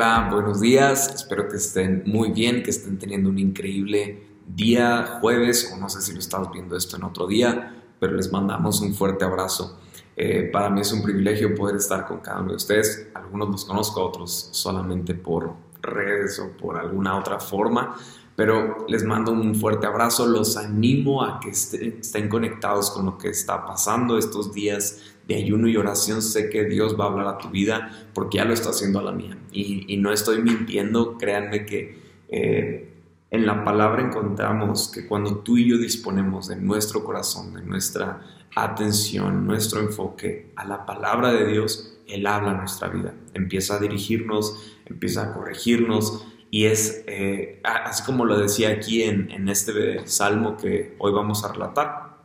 Hola, buenos días. Espero que estén muy bien, que estén teniendo un increíble día, jueves, o no sé si lo estás viendo esto en otro día, pero les mandamos un fuerte abrazo. Eh, para mí es un privilegio poder estar con cada uno de ustedes. Algunos los conozco, otros solamente por redes o por alguna otra forma, pero les mando un fuerte abrazo. Los animo a que estén conectados con lo que está pasando estos días de ayuno y oración, sé que Dios va a hablar a tu vida porque ya lo está haciendo a la mía. Y, no estoy mintiendo, créanme que eh, en la palabra encontramos que cuando tú y yo disponemos de nuestro corazón, de nuestra atención, nuestro enfoque a la palabra de Dios, Él habla nuestra vida, empieza a dirigirnos, empieza a corregirnos. Y es eh, así como lo decía aquí en, este salmo que hoy vamos a relatar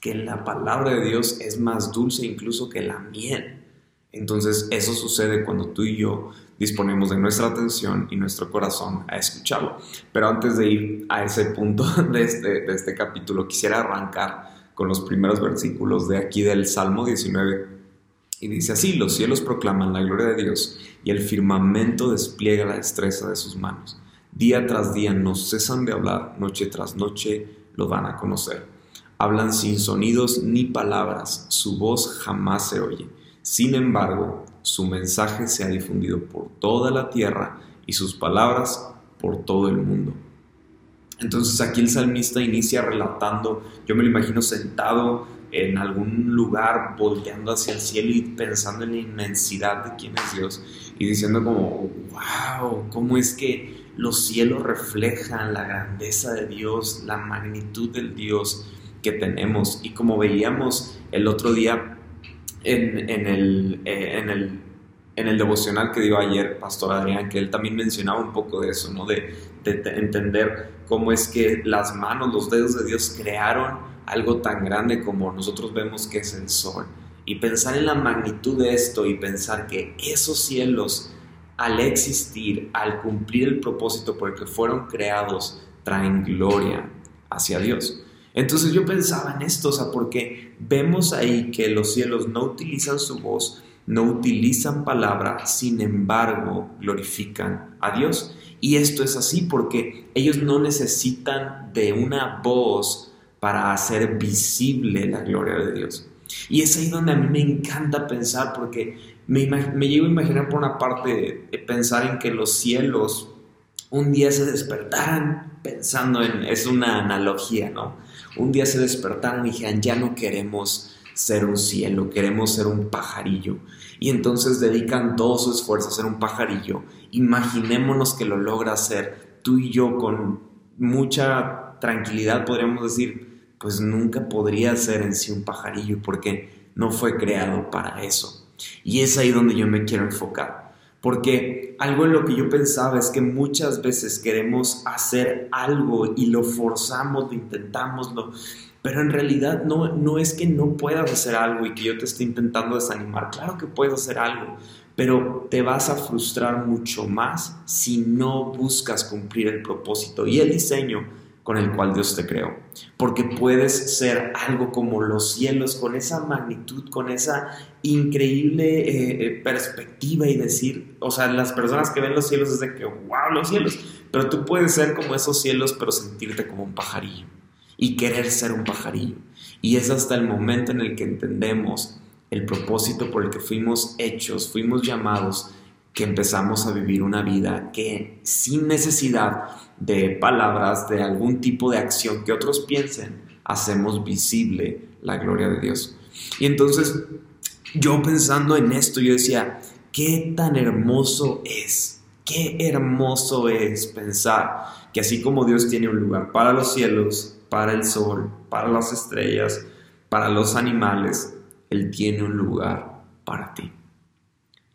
que la palabra de Dios es más dulce incluso que la miel. Entonces eso sucede cuando tú y yo disponemos de nuestra atención y nuestro corazón a escucharlo. Pero antes de ir a ese punto de este, de este capítulo, quisiera arrancar con los primeros versículos de aquí del Salmo 19. Y dice así, los cielos proclaman la gloria de Dios y el firmamento despliega la destreza de sus manos. Día tras día no cesan de hablar, noche tras noche lo dan a conocer. Hablan sin sonidos ni palabras, su voz jamás se oye. Sin embargo, su mensaje se ha difundido por toda la tierra y sus palabras por todo el mundo. Entonces aquí el salmista inicia relatando, yo me lo imagino sentado en algún lugar volteando hacia el cielo y pensando en la inmensidad de quién es Dios y diciendo como, wow, ¿cómo es que los cielos reflejan la grandeza de Dios, la magnitud del Dios? que tenemos. Y como veíamos el otro día en, eh, en, el, en el devocional que dio ayer Pastor Adrián, que él también mencionaba un poco de eso, ¿no? De, de, entender cómo es que las manos, los dedos de Dios crearon algo tan grande como nosotros vemos que es el sol. Y pensar en la magnitud de esto y pensar que esos cielos, al existir, al cumplir el propósito por el que fueron creados, traen gloria hacia Dios. Entonces yo pensaba en esto, o sea, porque vemos ahí que los cielos no utilizan su voz, no utilizan palabra, sin embargo glorifican a Dios. Y esto es así porque ellos no necesitan de una voz para hacer visible la gloria de Dios. Y es ahí donde a mí me encanta pensar porque me, me llevo a imaginar por una parte pensar en que los cielos un día se despertaran pensando en, es una analogía, ¿no? Un día se despertaron y dijeron, ya no queremos ser un cielo, queremos ser un pajarillo. Y entonces dedican todo su esfuerzo a ser un pajarillo. Imaginémonos que lo logra hacer tú y yo con mucha tranquilidad, podríamos decir, pues nunca podría ser en sí un pajarillo porque no fue creado para eso. Y es ahí donde yo me quiero enfocar. Porque algo en lo que yo pensaba es que muchas veces queremos hacer algo y lo forzamos, lo intentamos, pero en realidad no, no es que no puedas hacer algo y que yo te esté intentando desanimar. Claro que puedes hacer algo, pero te vas a frustrar mucho más si no buscas cumplir el propósito y el diseño con el cual Dios te creó. Porque puedes ser algo como los cielos, con esa magnitud, con esa increíble eh, eh, perspectiva y decir, o sea, las personas que ven los cielos es de que, wow, los cielos, pero tú puedes ser como esos cielos, pero sentirte como un pajarillo y querer ser un pajarillo. Y es hasta el momento en el que entendemos el propósito por el que fuimos hechos, fuimos llamados, que empezamos a vivir una vida que sin necesidad de palabras, de algún tipo de acción que otros piensen, hacemos visible la gloria de Dios. Y entonces yo pensando en esto, yo decía, qué tan hermoso es, qué hermoso es pensar que así como Dios tiene un lugar para los cielos, para el sol, para las estrellas, para los animales, Él tiene un lugar para ti.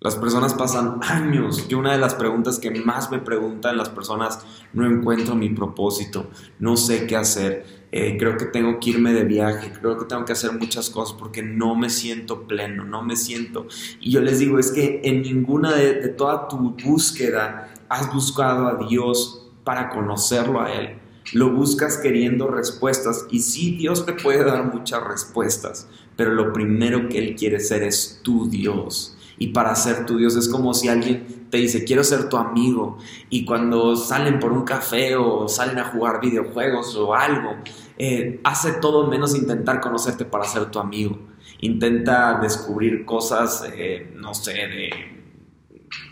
Las personas pasan años. Yo una de las preguntas que más me preguntan las personas, no encuentro mi propósito, no sé qué hacer, eh, creo que tengo que irme de viaje, creo que tengo que hacer muchas cosas porque no me siento pleno, no me siento. Y yo les digo, es que en ninguna de, de toda tu búsqueda has buscado a Dios para conocerlo a Él. Lo buscas queriendo respuestas y sí, Dios te puede dar muchas respuestas, pero lo primero que Él quiere ser es tu Dios Y para ser tu Dios es como si alguien te dice, quiero ser tu amigo. Y cuando salen por un café o salen a jugar videojuegos o algo, eh, hace todo menos intentar conocerte para ser tu amigo. Intenta descubrir cosas, eh, no sé, de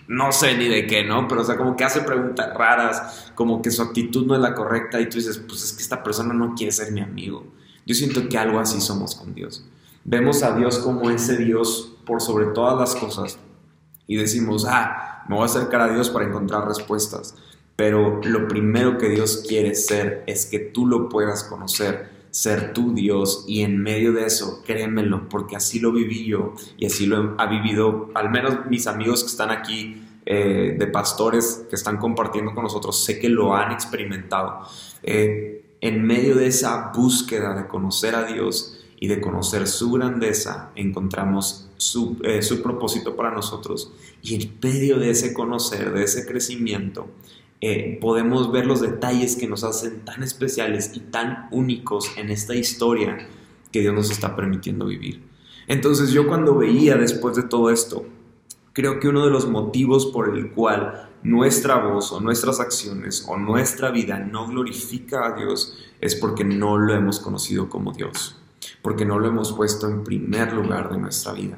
no sé ni de qué, ¿no? Pero, o sea, como que hace preguntas raras, como que su actitud no es la correcta y tú dices, pues es que esta persona no quiere ser mi amigo. Yo siento que algo así somos con Dios. Vemos a Dios como ese Dios por sobre todas las cosas y decimos, ah, me voy a acercar a Dios para encontrar respuestas. Pero lo primero que Dios quiere ser es que tú lo puedas conocer, ser tu Dios y en medio de eso, créemelo, porque así lo viví yo y así lo ha vivido al menos mis amigos que están aquí eh, de pastores que están compartiendo con nosotros, sé que lo han experimentado. Eh, en medio de esa búsqueda de conocer a Dios, y de conocer su grandeza, encontramos su, eh, su, propósito para nosotros. Y en medio de ese conocer, de ese crecimiento, eh, podemos ver los detalles que nos hacen tan especiales y tan únicos en esta historia que Dios nos está permitiendo vivir. Entonces yo cuando veía después de todo esto, creo que uno de los motivos por el cual nuestra voz o nuestras acciones o nuestra vida no glorifica a Dios es porque no lo hemos conocido como Dios porque no lo hemos puesto en primer lugar de nuestra vida.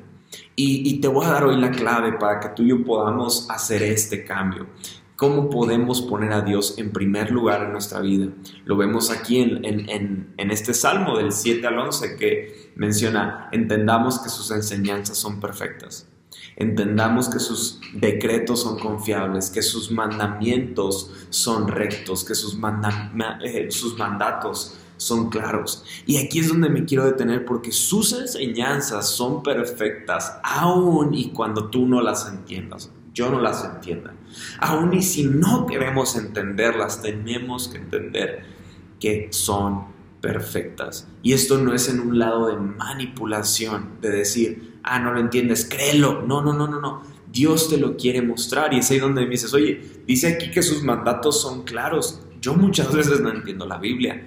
Y, te voy a dar hoy la clave para que tú y yo podamos hacer este cambio. ¿Cómo podemos poner a Dios en primer lugar en nuestra vida? Lo vemos aquí en, este salmo del 7 al 11 que menciona, entendamos que sus enseñanzas son perfectas, entendamos que sus decretos son confiables, que sus mandamientos son rectos, que sus, eh, sus mandatos son claros. Y aquí es donde me quiero detener porque sus enseñanzas son perfectas, aun y cuando tú no las entiendas. Yo no las entienda. Aun y si no queremos entenderlas, tenemos que entender que son perfectas. Y esto no es en un lado de manipulación, de decir, ah, no lo entiendes, créelo. No, no, no, no, no. Dios te lo quiere mostrar y es ahí donde me dices, oye, dice aquí que sus mandatos son claros. Yo muchas veces no entiendo la Biblia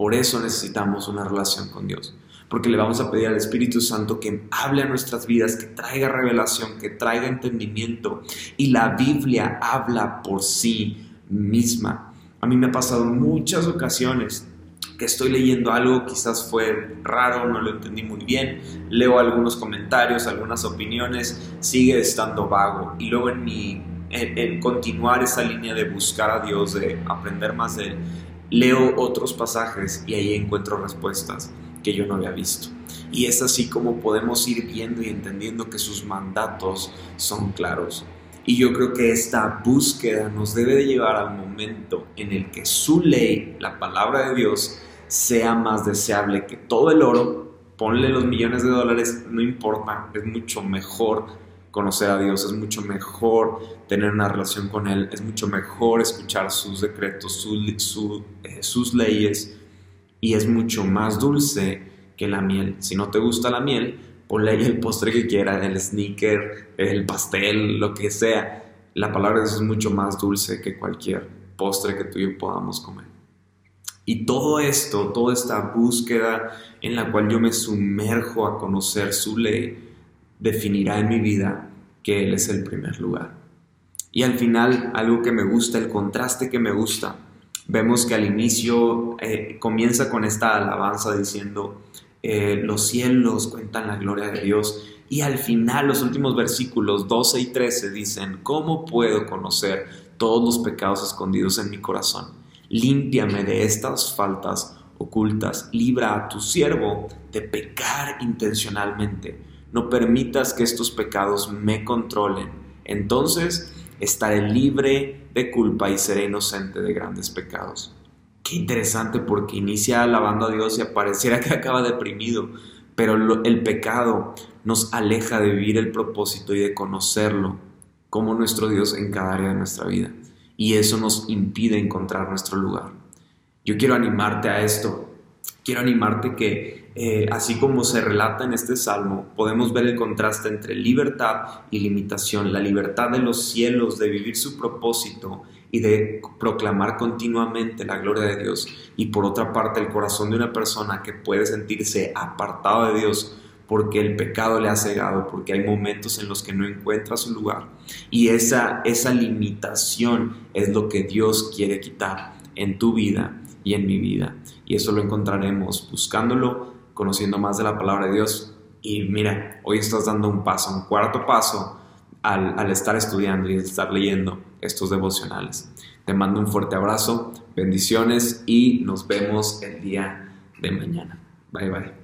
por eso necesitamos una relación con Dios, porque le vamos a pedir al Espíritu Santo que hable a nuestras vidas, que traiga revelación, que traiga entendimiento. Y la Biblia habla por sí misma. A mí me ha pasado muchas ocasiones que estoy leyendo algo, quizás fue raro, no lo entendí muy bien, leo algunos comentarios, algunas opiniones, sigue estando vago. Y luego en mi en, continuar esa línea de buscar a Dios, de aprender más de Él, leo otros pasajes y ahí encuentro respuestas que yo no había visto. Y es así como podemos ir viendo y entendiendo que sus mandatos son claros. Y yo creo que esta búsqueda nos debe de llevar al momento en el que su ley, la palabra de Dios, sea más deseable que todo el oro. Ponle los millones de dólares, no importa, es mucho mejor conocer a Dios, es mucho mejor tener una relación con Él, es mucho mejor escuchar sus decretos, eh, sus leyes y es mucho más dulce que la miel. Si no te gusta la miel, ponle ahí el postre que quiera, el sneaker, el pastel, lo que sea. La palabra de Dios es mucho más dulce que cualquier postre que tú y yo podamos comer. Y todo esto, toda esta búsqueda en la cual yo me sumerjo a conocer su ley, definirá en mi vida que Él es el primer lugar. Y al final, algo que me gusta, el contraste que me gusta, vemos que al inicio eh, comienza con esta alabanza diciendo, eh, los cielos cuentan la gloria de Dios. Y al final, los últimos versículos 12 y 13 dicen, ¿cómo puedo conocer todos los pecados escondidos en mi corazón? Límpiame de estas faltas ocultas, libra a tu siervo de pecar intencionalmente no permitas que estos pecados me controlen. Entonces estaré libre de culpa y seré inocente de grandes pecados. Qué interesante porque inicia alabando a Dios y apareciera que acaba deprimido, pero el pecado nos aleja de vivir el propósito y de conocerlo como nuestro Dios en cada área de nuestra vida. Y eso nos impide encontrar nuestro lugar. Yo quiero animarte a esto. Quiero animarte que eh, así como se relata en este salmo, podemos ver el contraste entre libertad y limitación, la libertad de los cielos de vivir su propósito y de proclamar continuamente la gloria de Dios, y por otra parte el corazón de una persona que puede sentirse apartado de Dios porque el pecado le ha cegado, porque hay momentos en los que no encuentra su lugar. Y esa, esa limitación es lo que Dios quiere quitar en tu vida y en mi vida. Y eso lo encontraremos buscándolo, conociendo más de la palabra de Dios. Y mira, hoy estás dando un paso, un cuarto paso al, al estar estudiando y estar leyendo estos devocionales. Te mando un fuerte abrazo, bendiciones y nos vemos el día de mañana. Bye bye.